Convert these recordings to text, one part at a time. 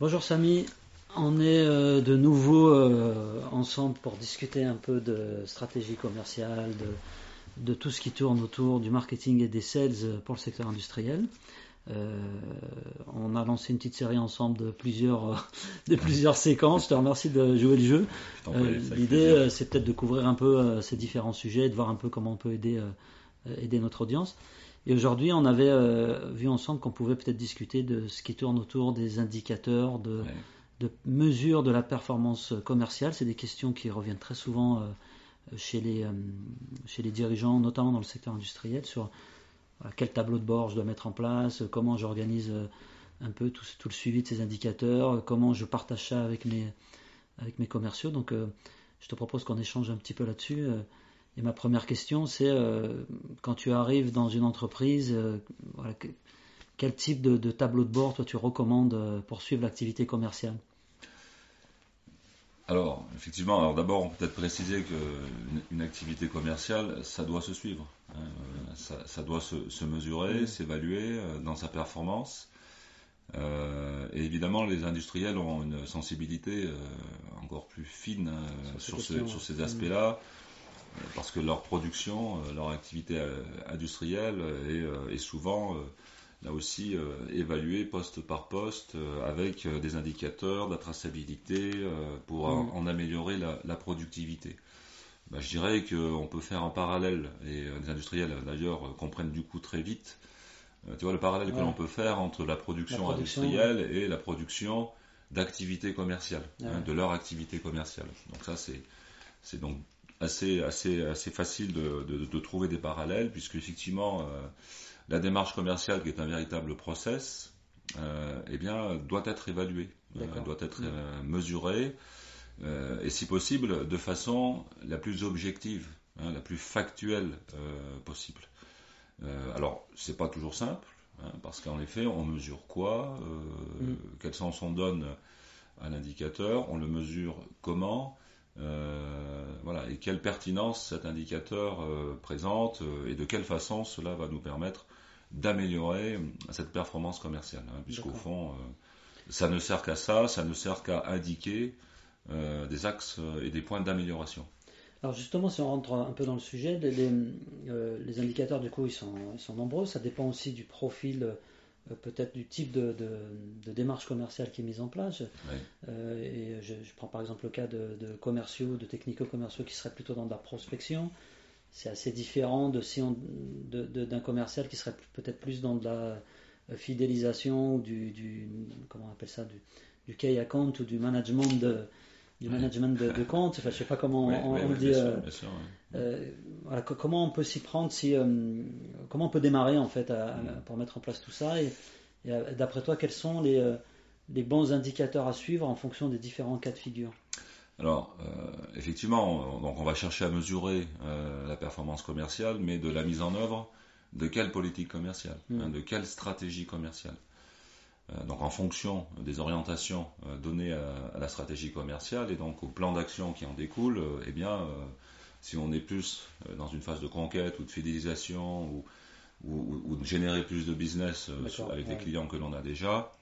Bonjour Samy, on est euh, de nouveau euh, ensemble pour discuter un peu de stratégie commerciale, de, tout ce qui tourne autour du marketing et des sales pour le secteur industriel. Euh, on a lancé une petite série ensemble de plusieurs, de plusieurs séquences. Je te remercie de jouer le jeu. L'idée, c'est peut-être de couvrir un peu ces différents sujets, de voir un peu comment on peut aider, aider notre audience. Et aujourd'hui, on avait vu ensemble qu'on pouvait peut-être discuter de ce qui tourne autour des indicateurs, de, de mesure de la performance commerciale. C'est des questions qui reviennent très souvent euh, chez, les, euh, chez les dirigeants, notamment dans le secteur industriel, sur quel tableau de bord je dois mettre en place, comment j'organise euh, un peu tout, le suivi de ces indicateurs, comment je partage ça avec mes, avec mes commerciaux. Donc je te propose qu'on échange un petit peu là-dessus. Et ma première question, c'est quand tu arrives dans une entreprise, quel type de, de, tableau de bord toi tu recommandes pour suivre l'activité commerciale? Alors, effectivement, alors d'abord, on peut peut-être préciser qu'une une activité commerciale, ça doit se suivre. Hein, euh, ça, doit se, mesurer, s'évaluer euh, dans sa performance. Euh, et évidemment, les industriels ont une sensibilité encore plus fine sur, ces aspects-là, parce que leur production, leur activité industrielle est, est souvent là aussi euh, évaluer poste par poste euh, avec euh, des indicateurs, de la traçabilité pour mm. en, améliorer la, productivité. Bah, je dirais qu'on peut faire un parallèle, et les industriels d'ailleurs comprennent du coup très vite, tu vois le parallèle que l'on peut faire entre la production, industrielle et la production d'activité commerciale, hein, de leur activité commerciale. Donc ça c'est donc assez assez assez facile de, de, trouver des parallèles puisque effectivement la démarche commerciale, qui est un véritable process, euh, eh bien, doit être évaluée, euh, doit être euh, mesurée, et si possible, de façon la plus objective, hein, la plus factuelle possible. alors, c'est pas toujours simple, hein, parce qu'en effet, on mesure quoi, mm. quel sens on donne à l'indicateur, on le mesure comment, voilà, et quelle pertinence cet indicateur présente et de quelle façon cela va nous permettre d'améliorer cette performance commerciale, hein, puisqu'au fond, euh, ça ne sert qu'à ça, ça ne sert qu'à indiquer euh, des axes euh, et des points d'amélioration. Alors justement, si on rentre un peu dans le sujet, les, indicateurs du coup ils sont, ils sont, nombreux, ça dépend aussi du profil, peut-être du type de, démarche commerciale qui est mise en place. et je, prends par exemple le cas de, commerciaux, de technico-commerciaux qui seraient plutôt dans de la prospection c'est assez différent de si d'un commercial qui serait peut-être plus dans de la euh, fidélisation ou du, comment on appelle ça du, du key account ou du management de du management de, compte enfin je sais pas comment on, le dit euh, euh, voilà, comment on peut s'y prendre si comment on peut démarrer en fait mm. pour mettre en place tout ça et, et d'après toi quels sont les, les bons indicateurs à suivre en fonction des différents cas de figure? Alors, euh, effectivement, on, donc on va chercher à mesurer euh, la performance commerciale, mais de la mise en œuvre de quelle politique commerciale, mm. hein, de quelle stratégie commerciale. Euh, donc, en fonction des orientations données à, la stratégie commerciale et donc au plan d'action qui en découle, eh bien, si on est plus dans une phase de conquête ou de fidélisation ou, ou, de générer plus de business avec les clients que l'on a déjà,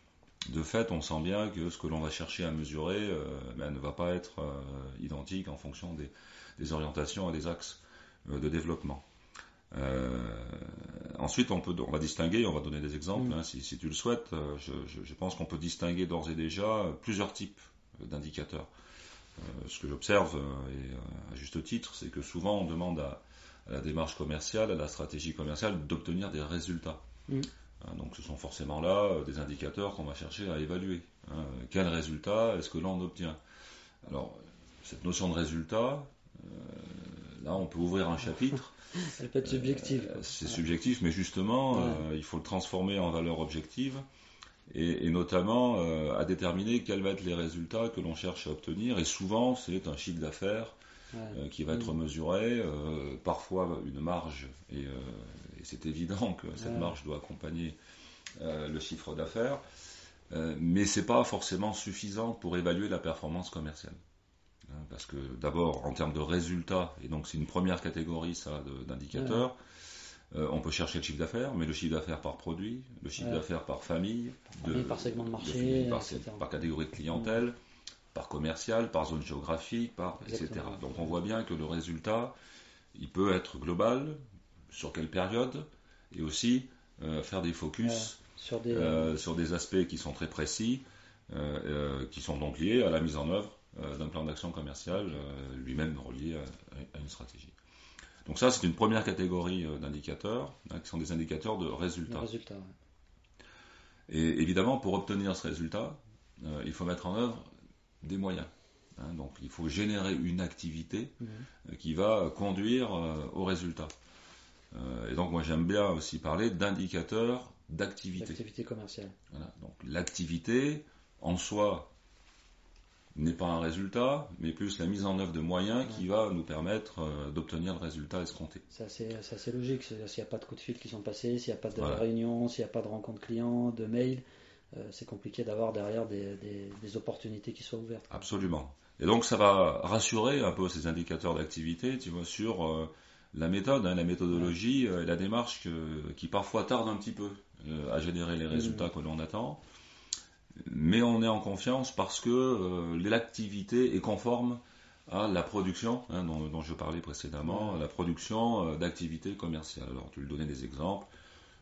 de fait, on sent bien que ce que l'on va chercher à mesurer euh, ben, ne va pas être euh, identique en fonction des, orientations et des axes euh, de développement. Ensuite, on, peut, on va distinguer, on va donner des exemples, mm. hein, si, tu le souhaites. Je, pense qu'on peut distinguer d'ores et déjà plusieurs types d'indicateurs. ce que j'observe, et à juste titre, c'est que souvent on demande à, la démarche commerciale, à la stratégie commerciale, d'obtenir des résultats. Mm. Hein, donc ce sont forcément là euh, des indicateurs qu'on va chercher à évaluer. Hein. Quel résultat est-ce que l'on obtient? Alors, cette notion de résultat, euh, là on peut ouvrir un chapitre. Peut être. Euh, c'est subjectif, mais justement, il faut le transformer en valeur objective. Et, notamment à déterminer quels vont être les résultats que l'on cherche à obtenir. Et souvent, c'est un chiffre d'affaires qui va être mm. mesuré, parfois une marge et, et c'est évident que cette marge doit accompagner euh, le chiffre d'affaires, euh, mais c'est pas forcément suffisant pour évaluer la performance commerciale. Hein, parce que d'abord, en termes de résultats, et donc c'est une première catégorie ça d'indicateurs, on peut chercher le chiffre d'affaires, mais le chiffre d'affaires par produit, le chiffre d'affaires par famille, par segment de marché, par, catégorie de clientèle, par commercial, par zone géographique, par etc. Donc on voit bien que le résultat, il peut être global, sur quelle période, et aussi faire des focus sur, des... sur des aspects qui sont très précis, qui sont donc liés à la mise en œuvre d'un plan d'action commercial, lui-même relié à une stratégie. Donc ça, c'est une première catégorie euh, d'indicateurs, hein, qui sont des indicateurs de résultats. Et évidemment, pour obtenir ce résultat, euh, il faut mettre en œuvre des moyens. Hein. donc il faut générer une activité euh, qui va conduire au résultat. et donc moi j'aime bien aussi parler d'indicateurs d'activité. D'activité commerciale. Donc l'activité en soi n'est pas un résultat, mais plus la mise en œuvre de moyens qui va nous permettre euh, d'obtenir le résultat escompté. C'est assez, logique. S'il n'y a pas de coups de fil qui sont passés, s'il n'y a pas de réunion, s'il n'y a pas de rencontre client, de mail, euh, c'est compliqué d'avoir derrière des, opportunités qui soient ouvertes. Absolument. Et donc ça va rassurer un peu ces indicateurs d'activité, tu vois, sur euh, la méthode, hein, la méthodologie et la démarche qui parfois tarde un petit peu à générer les résultats mmh. que l'on attend mais on est en confiance parce que euh, l'activité est conforme à la production hein, dont, je parlais précédemment, la production euh, d'activités commerciales. Alors tu lui donnais des exemples,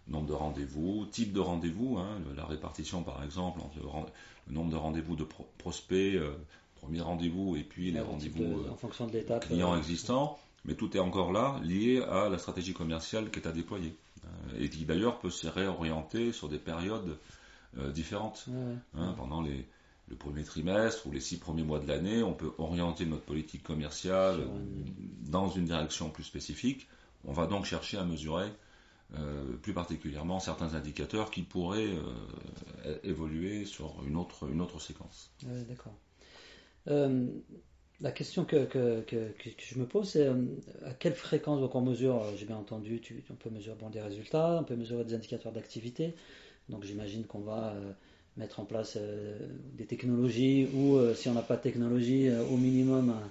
nombre de rendez-vous, type de rendez-vous, hein, la répartition par exemple entre le, nombre de rendez-vous de prospects, euh, premier rendez-vous et puis les rendez-vous de clients existants, mais tout est encore là lié à la stratégie commerciale qui est à déployer et qui d'ailleurs peut se réorienter sur des périodes euh, différentes. Hein, pendant les, le premier trimestre ou les six premiers mois de l'année, on peut orienter notre politique commerciale dans une direction plus spécifique. On va donc chercher à mesurer euh, plus particulièrement certains indicateurs qui pourraient euh, évoluer sur une autre, une autre séquence. D'accord. la question que, que, que, je me pose, c'est à quelle fréquence donc on mesure, j'ai bien entendu, tu, on peut mesurer bon, des résultats, on peut mesurer des indicateurs d'activité, donc j'imagine qu'on va euh, mettre en place euh, des technologies ou euh, si on n'a pas de technologie, au minimum un,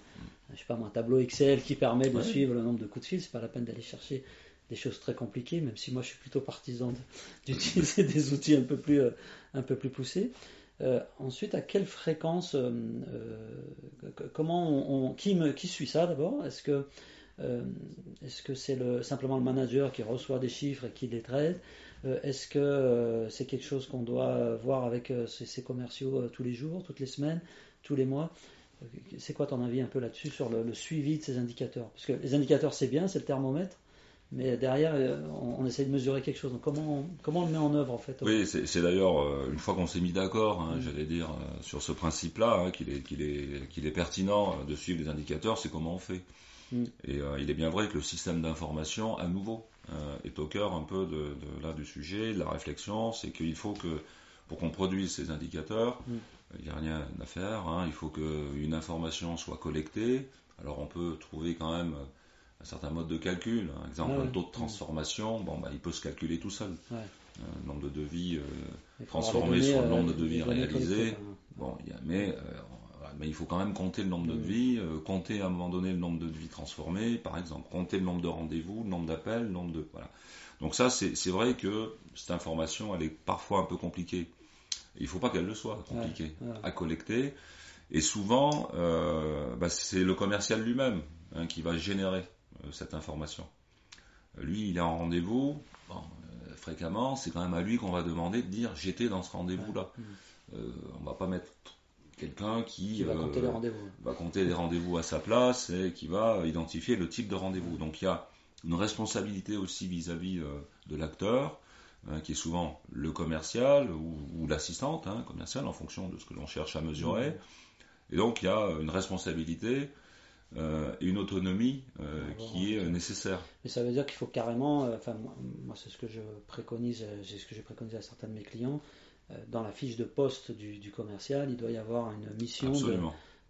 je sais pas un tableau Excel qui permet de suivre le nombre de coups de fil. C'est pas la peine d'aller chercher des choses très compliquées, même si moi je suis plutôt partisan d'utiliser des outils un peu plus, un peu plus poussés. ensuite, à quelle fréquence, comment on, qui, me, qui suit ça d'abord? Est-ce que c'est le, simplement le manager qui reçoit des chiffres et qui les traite? Est-ce que euh, c'est quelque chose qu'on doit voir avec euh, ces, commerciaux tous les jours, toutes les semaines, tous les mois? C'est quoi ton avis un peu là-dessus sur le, suivi de ces indicateurs? Parce que les indicateurs c'est bien, c'est le thermomètre, mais derrière, on, essaie de mesurer quelque chose. Donc comment, on, comment on le met en œuvre en fait? Oui, c'est d'ailleurs, une fois qu'on s'est mis d'accord, hein, j'allais dire, sur ce principe-là, hein, qu'il est, est, est, pertinent de suivre les indicateurs, c'est comment on fait. Mm. Et il est bien vrai que le système d'information, à nouveau, euh, est au cœur un peu de, là du sujet, de la réflexion, c'est qu'il faut que pour qu'on produise ces indicateurs, mm. il n'y a rien à faire, hein, il faut qu'une information soit collectée. Alors on peut trouver quand même un certain mode de calcul, par exemple un taux de transformation, bon, bah, il peut se calculer tout seul. Ouais. Euh, nombre de devis euh, transformés sur le nombre de devis réalisés. Bon, y a, mais mais il faut quand même compter le nombre de devis, euh, compter à un moment donné le nombre de devis transformés, par exemple, compter le nombre de rendez-vous, le nombre d'appels, le nombre de. Voilà. Donc ça, c'est vrai que cette information, elle est parfois un peu compliquée. Il ne faut pas qu'elle le soit compliquée à collecter. Et souvent, euh, bah, c'est le commercial lui-même hein, qui va générer euh, cette information. Lui, il est en rendez-vous, fréquemment, c'est quand même à lui qu'on va demander de dire j'étais dans ce rendez-vous-là. On on va pas mettre quelqu'un qui, va, compter les rendez-vous. va compter les rendez-vous à sa place et qui va identifier le type de rendez-vous. Donc il y a une responsabilité aussi vis-à-vis euh, de l'acteur, hein, qui est souvent le commercial ou, l'assistante hein, commerciale en fonction de ce que l'on cherche à mesurer. Et donc il y a une responsabilité euh, et une autonomie euh, qui est nécessaire. Mais ça veut dire qu'il faut carrément, enfin moi c'est ce que je préconise, c'est ce que j'ai préconisé à certains de mes clients, euh, dans la fiche de poste du, commercial, il doit y avoir une mission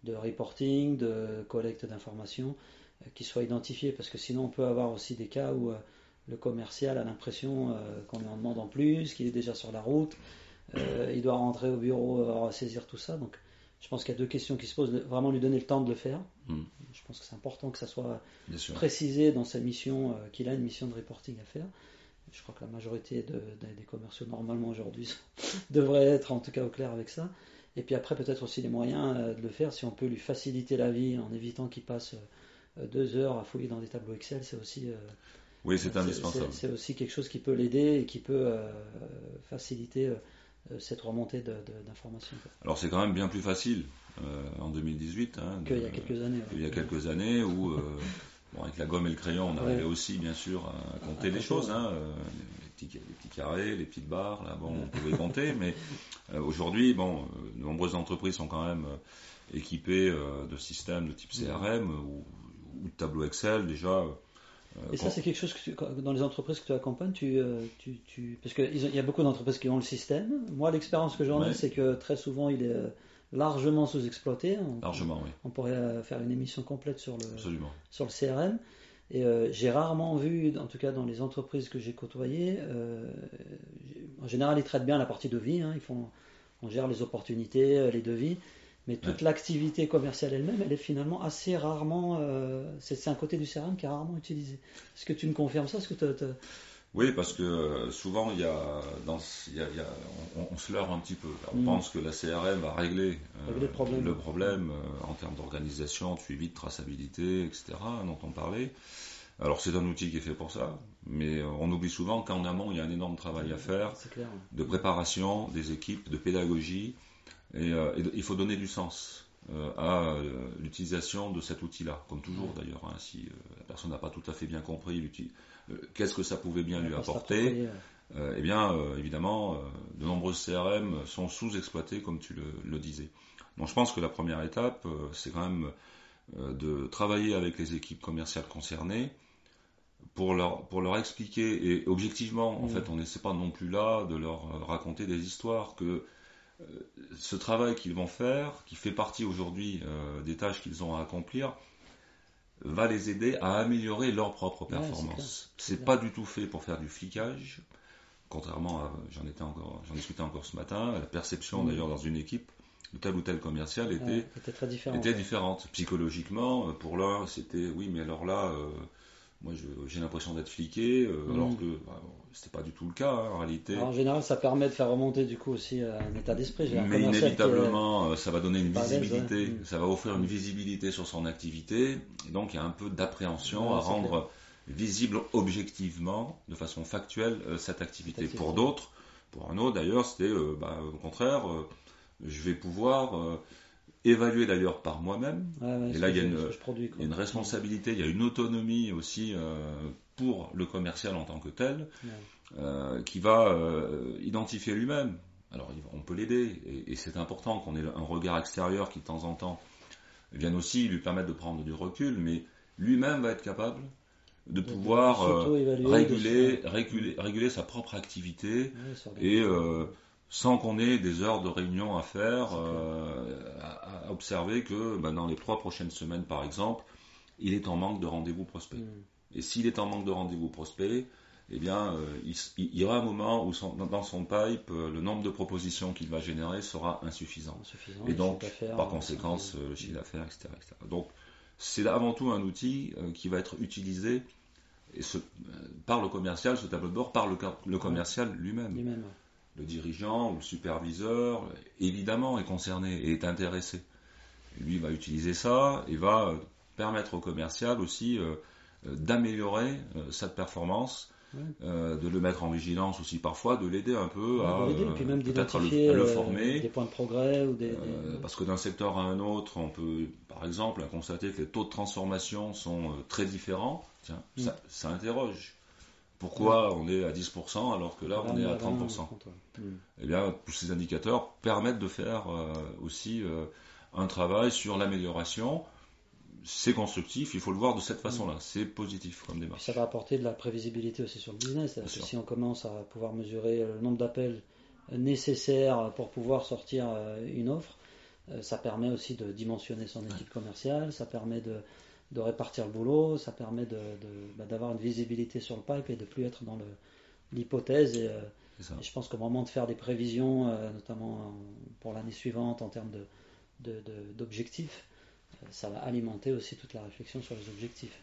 de, reporting, de collecte d'informations euh, qui soit identifiée, parce que sinon on peut avoir aussi des cas où euh, le commercial a l'impression qu'on lui en demande en plus, qu'il est déjà sur la route, il doit rentrer au bureau, saisir tout ça. Donc Je pense qu'il y a deux questions qui se posent. Vraiment lui donner le temps de le faire. Mm. Je pense que c'est important que ça soit précisé dans sa mission, euh, qu'il a une mission de reporting à faire. Je crois que la majorité de- de- des commerciaux normalement aujourd'hui devraient être en tout cas au clair avec ça. Et puis après peut-être aussi les moyens euh, de le faire si on peut lui faciliter la vie en évitant qu'il passe euh, deux heures à fouiller dans des tableaux Excel, c'est aussi euh, Oui, c'est indispensable. C'est aussi quelque chose qui peut l'aider et qui peut faciliter cette remontée d'informations. Alors c'est quand même bien plus facile euh, en 2018 hein, qu'il y a quelques années. ouais. qu'il y a quelques années où, euh, bon, avec la gomme et le crayon, on arrivait Ouais. aussi, bien sûr, à compter compter, choses. hein, euh, les, petits, les petits carrés, les petites barres, là, bon, on pouvait compter, mais euh, aujourd'hui, bon, euh, de nombreuses entreprises sont quand même euh, équipées euh, de systèmes de type CRM ou, ou de tableau Excel, déjà. euh, Et ça, c'est quelque chose que tu- dans les entreprises que tu accompagnes, tu, euh, tu, tu- parce qu'il y a beaucoup d'entreprises qui ont le système. Moi, l'expérience que j'en ai, Ouais. c'est que très souvent, il est euh, largement sous-exploité. On, largement, oui, on pourrait euh, faire une émission complète sur le, absolument. sur le CRM. Et euh, j'ai rarement vu, en tout cas dans les entreprises que j'ai côtoyées, euh, en général, ils traitent bien la partie devis. hein, ils font, on gère les opportunités, les devis. Mais toute l'activité commerciale elle-même, elle est finalement assez rarement. euh, c'est un côté du CRM qui est rarement utilisé. Est-ce que tu me confirmes ça? Est-ce que Oui, parce que euh, souvent, il y a, dans, il y a- il y a- on, on se leurre un petit peu. On Mm. pense que la CRM va régler, euh, Régler le problème. problème, euh, en termes d'organisation, de suivi, de traçabilité, etc., dont on parlait. Alors, c'est un outil qui est fait pour ça, mais on oublie souvent qu'en amont, il y a un énorme travail à faire C'est clair. de préparation des équipes, de pédagogie, et, euh, il faut donner du sens à euh, l'utilisation de cet outil-là, comme toujours d'ailleurs. hein, si euh, la personne n'a pas tout à fait bien compris euh, qu'est-ce que ça pouvait bien lui apporter, euh, eh bien, euh, évidemment, euh, de nombreuses CRM sont sous-exploitées, comme tu le, le disais. Donc, je pense que la première étape, euh, c'est quand même euh, de travailler avec les équipes commerciales concernées pour leur, pour leur expliquer, et objectivement, en Mm. fait, on n'essaie pas non plus là de leur euh, raconter des histoires, que euh, ce travail qu'ils vont faire, qui fait partie aujourd'hui euh, des tâches qu'ils ont à accomplir, va les aider à améliorer leur propre Ouais, performance. clair. c'est pas du tout fait pour faire du flicage, contrairement à, j'en étais encore, j'en discutais encore ce matin, la perception d'ailleurs dans une équipe de tel ou tel commercial était, Ouais, très était différente. Psychologiquement, euh, pour l'un, c'était oui, mais alors là, euh, moi j'ai l'impression d'être fliqué, euh, Mm. alors que bah, c'était pas du tout le cas hein, en réalité. Alors, en général, ça permet de faire remonter du coup aussi euh, un état d'esprit. Mais est- inévitablement, euh, ça va donner une visibilité. Mm. ça va offrir une visibilité sur son activité, et donc il y a un peu d'appréhension Ouais, à rendre visible objectivement, de façon factuelle, cette activité. Pour d'autres, pour un autre d'ailleurs, c'était euh, bah, au contraire, euh, je vais pouvoir évaluer d'ailleurs par moi-même. Ouais, Et là, il y a une- ce que je produis, quoi. Il y a une responsabilité, il y a une autonomie aussi euh, pour le commercial en tant que tel, Ouais. euh, qui va euh, identifier lui-même. Alors on peut l'aider, et, et c'est important qu'on ait un regard extérieur qui de temps en temps vienne aussi lui permettre de prendre du recul, mais lui-même va être capable de pouvoir réguler, se- réguler, réguler sa propre activité Ouais, et sans qu'on ait des heures de réunion à faire, euh, à, à observer que ben, dans les trois prochaines semaines, par exemple, il est en manque de rendez-vous prospects. Mm. Et s'il est en manque de rendez-vous prospects, eh bien, euh, il, il y aura un moment où son- dans- son pipe, euh, le nombre de propositions qu'il va générer sera insuffisant. Insuffisant, Et donc, par conséquence, le chiffre d'affaires, etc., etc. Donc, c'est avant tout un outil qui va être utilisé et ce- par le commercial, ce tableau de bord, par le, commercial lui-même lui-même. Le dirigeant ou le superviseur, évidemment, est concerné et est intéressé. Lui va utiliser ça et va euh, permettre au commercial aussi euh, euh, d'améliorer euh, cette performance, Ouais. euh, de le mettre en vigilance aussi parfois, de l'aider un peu Ouais, à de l'aider, et puis même peut-être à le, à le former. des points de progrès ou des. Des- parce que d'un secteur à un autre, on peut, par exemple, constater que les taux de transformation sont très différents. Tiens, Mm. ça, ça interroge. Pourquoi on est à 10% alors que là, on est à 30% Mm. eh bien, tous ces indicateurs permettent de faire euh, aussi euh, un travail sur l'amélioration. C'est constructif, il faut le voir de cette façon-là. C'est positif comme Puis démarche. ça va apporter de la prévisibilité aussi sur le business. C'est-à-dire Bien que sûr. si on commence à pouvoir mesurer le nombre d'appels nécessaires pour pouvoir sortir euh, une offre, euh, ça permet aussi de dimensionner son équipe commerciale, ça permet de, de répartir le boulot, ça permet de- de- bah, d'avoir une visibilité sur le pipe et de plus être dans l'hypothèse. Et, euh, et je pense qu'au moment de faire des prévisions, euh, notamment en- pour l'année suivante en termes de, d'objectifs, ça va alimenter aussi toute la réflexion sur les objectifs.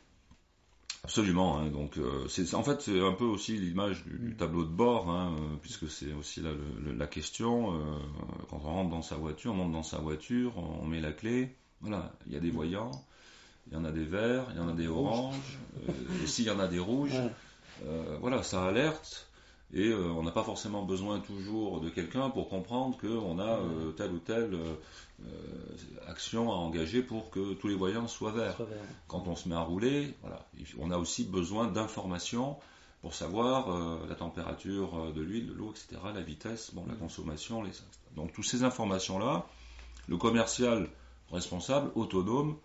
Absolument. Hein, donc, c'est en fait c'est un peu aussi l'image du, mm. tableau de bord, hein, puisque c'est aussi la question. quand on rentre dans sa voiture, on monte dans sa voiture, on met la clé. Voilà, il y a des mm. voyants, il y en a des verts, il y en a des oranges, et s'il y en a des rouges, voilà, ça alerte. Et euh, on n'a pas forcément besoin toujours de quelqu'un pour comprendre qu'on a euh, telle ou telle euh, action à engager pour que tous les voyants soient verts. Quand on se met à rouler, voilà, on a aussi besoin d'informations pour savoir la température de l'huile, de l'eau, etc., la vitesse, bon, la mm. consommation, les... donc toutes ces informations-là, le commercial responsable, autonome,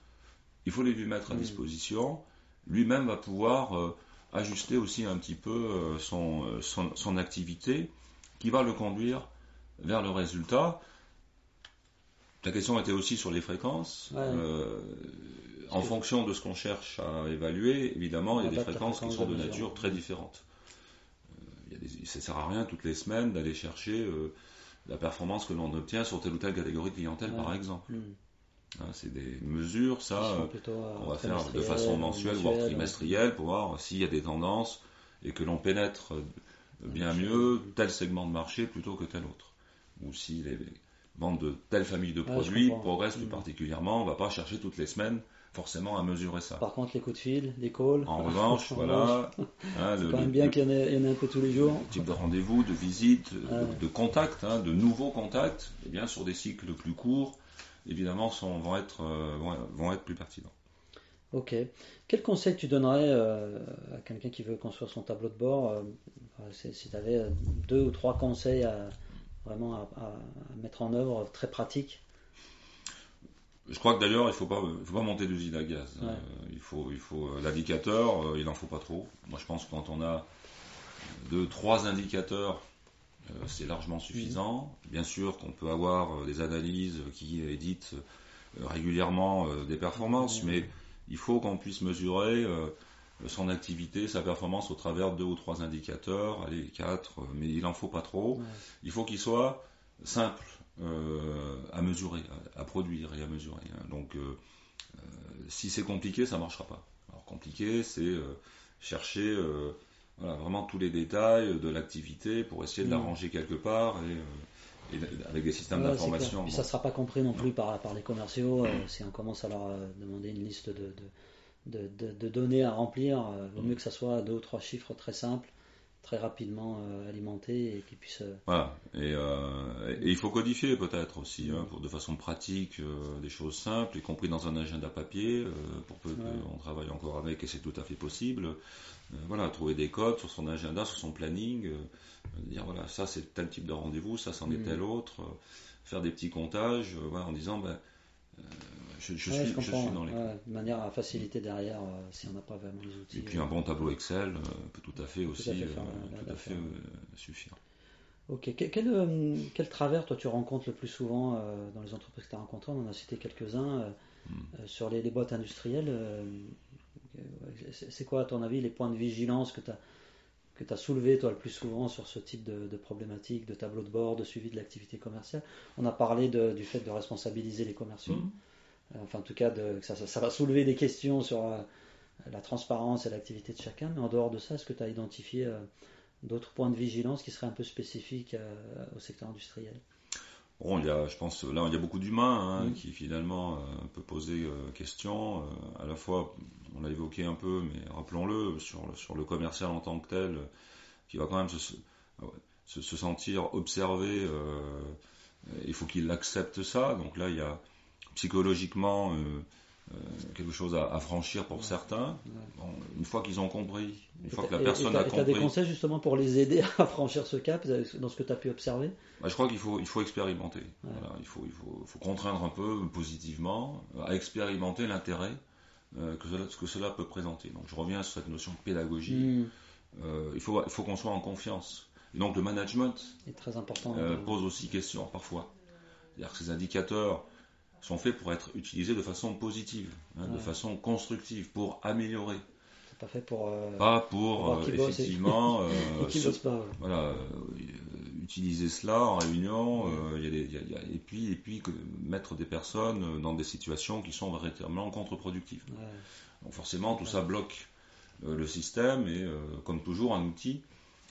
il faut les lui mettre à disposition. Lui-même va pouvoir ajuster aussi un petit peu euh, euh, son, son, activité qui va le conduire vers le résultat. La question était aussi sur les fréquences. Euh, en fonction de ce qu'on cherche à évaluer, évidemment, il y a des fréquences qui sont de nature très différentes. ça ne sert à rien toutes les semaines d'aller chercher la performance que l'on obtient sur telle ou telle catégorie de clientèle, par exemple. Hmm. Hein, c'est des mesures, ça, euh, on va faire de façon mensuelle, voire trimestrielle, pour voir s'il y a des tendances et que l'on pénètre bien mieux tel segment de marché plutôt que tel autre. Ou si les ventes de telle famille de produits progressent plus mm. particulièrement, on ne va pas chercher toutes les semaines forcément à mesurer ça. Par contre, les coups de fil, les calls. En revanche, voilà. Hein, quand même bien qu'il y, en ait un peu tous les jours. type de rendez-vous, de visite, de, contacts, hein, de nouveaux contacts, et eh bien sur des cycles plus courts évidemment, sont, vont, être, euh, vont, être plus pertinents. Ok. Quel conseil tu donnerais euh, à quelqu'un qui veut construire son tableau de bord euh, Si tu avais deux ou trois conseils à, vraiment à, mettre en œuvre très pratiques? Je crois que d'ailleurs, il ne faut pas, faut pas monter d'usine à gaz. il faut, il faut l'indicateur, il n'en faut pas trop. Moi, je pense que quand on a deux, trois indicateurs c'est largement suffisant. Bien sûr qu'on peut avoir euh, des analyses qui éditent euh, régulièrement des performances, mais il faut qu'on puisse mesurer son activité, sa performance au travers de deux ou trois indicateurs, allez, quatre, mais il n'en faut pas trop. Il faut qu'il soit simple à mesurer, à, produire et à mesurer. Hein. Donc, si c'est compliqué, ça ne marchera pas. Alors, compliqué, c'est chercher voilà, vraiment tous les détails de l'activité pour essayer de la mm. ranger quelque part et, euh, avec des systèmes d'information. Puis ça ne sera pas compris non plus par, par les commerciaux euh, si on commence à leur euh, demander une liste de, de, de, de données à remplir. Il vaut mm. mieux que ça soit deux ou trois chiffres très simples très rapidement euh, alimenté et qui puisse. Euh, voilà. Euh, et, il faut codifier peut-être aussi, hein, pour, de façon pratique, des choses simples, y compris dans un agenda papier, pour peu qu'on travaille encore avec, et c'est tout à fait possible. voilà, trouver des codes sur son agenda, sur son planning, dire voilà, ça c'est tel type de rendez-vous, ça c'en est mm. tel autre, faire des petits comptages, en disant ben, je, suis, dans les. de manière à faciliter derrière euh, si on n'a pas vraiment les outils. Et puis un bon tableau Excel euh, peut tout à fait aussi tout à fait, euh, suffire. Ok. Quel, quel, travers toi tu rencontres le plus souvent dans les entreprises que tu as rencontrées? On en a cité quelques-uns hmm. sur les, boîtes industrielles. c'est quoi à ton avis les points de vigilance que tu as que tu as soulevé toi le plus souvent sur ce type de, de problématiques, de tableau de bord, de suivi de l'activité commerciale On a parlé du fait de responsabiliser les commerciaux. Hmm. Euh, enfin en tout cas de, ça, ça, va soulever des questions sur euh, la transparence et l'activité de chacun, mais en dehors de ça, est-ce que tu as identifié euh, d'autres points de vigilance qui seraient un peu spécifiques au secteur industriel? Bon, il y a, je pense, là, il y a beaucoup d'humains hein, qui finalement peut poser question. à la fois, on l'a évoqué un peu, mais rappelons-le, sur, sur le commercial en tant que tel, qui va quand même se, se, sentir observé. il faut qu'il accepte ça. Donc là, il y a, psychologiquement euh, euh, quelque chose à, franchir pour certains. une fois qu'ils ont compris, une fois que la personne a compris. Tu as des conseils justement pour les aider à franchir ce cap dans ce que tu as pu observer? Bah, Je crois qu'il faut, il faut expérimenter. il, faut, il faut, contraindre un peu positivement à expérimenter l'intérêt euh, que, cela, que cela peut présenter. Donc je reviens sur cette notion de pédagogie. Hmm. il faut, il faut qu'on soit en confiance. Et donc le management est très important, pose aussi question parfois. C'est-à-dire que ces indicateurs sont faits pour être utilisés de façon positive, hein, de façon constructive, pour améliorer. C'est pas fait pour. Euh, pas pour, euh, effectivement. Euh, voilà, utiliser cela en réunion, et puis et puis mettre des personnes dans des situations qui sont véritablement contre-productives. Donc forcément, tout ça bloque le système et comme toujours un outil,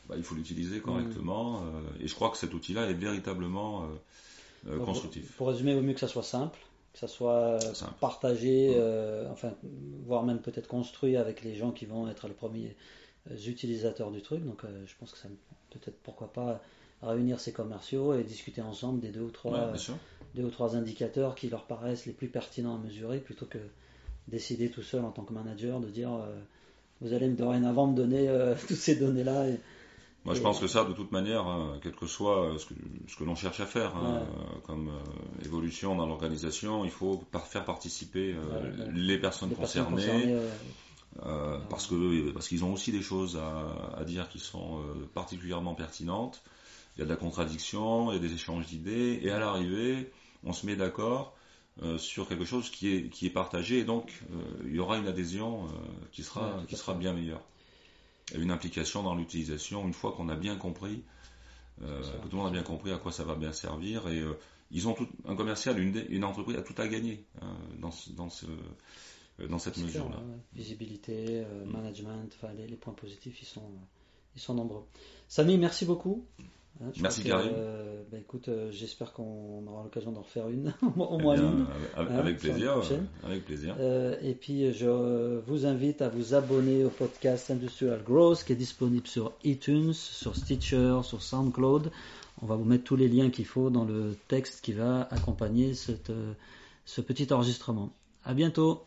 bah, il faut l'utiliser correctement. et je crois que cet outil-là est véritablement constructif. Pour, résumer, au mieux que ça soit simple, que ça soit partagé, enfin, voire même peut-être construit avec les gens qui vont être les premiers utilisateurs du truc. Donc je pense que ça peut-être pourquoi pas réunir ces commerciaux et discuter ensemble des deux ou trois, deux ou trois indicateurs qui leur paraissent les plus pertinents à mesurer plutôt que décider tout seul en tant que manager de dire euh, vous allez dorénavant me donner euh, toutes ces données-là. Moi, je pense que ça, de toute manière, hein, quel que soit ce que, ce que l'on cherche à faire hein, comme euh, évolution dans l'organisation, il faut faire participer les personnes concernées. parce que parce qu'ils ont aussi des choses à, à dire qui sont particulièrement pertinentes il y a de la contradiction, il y a des échanges d'idées, et à l'arrivée, on se met d'accord euh, sur quelque chose qui est, qui est partagé, et donc euh, il y aura une adhésion euh, qui sera, qui sera bien meilleure. Et une implication dans l'utilisation, une fois qu'on a bien compris, que tout le monde a bien compris à quoi ça va bien servir, et ils ont tout, un commercial, une, une entreprise a tout à gagner hein, dans, dans, ce, dans cette mesure-là. Visibilité, management, les, les, points positifs, ils sont, ils sont nombreux. Samy, merci beaucoup. Hein, Merci Karim. Euh, bah, écoute, euh, j'espère qu'on aura l'occasion d'en refaire une, au moins eh une. Avec, hein, plaisir. Avec plaisir. Euh, et puis je vous invite à vous abonner au podcast Industrial Growth qui est disponible sur iTunes, sur Stitcher, sur SoundCloud. On va vous mettre tous les liens qu'il faut dans le texte qui va accompagner cette, ce petit enregistrement. À bientôt.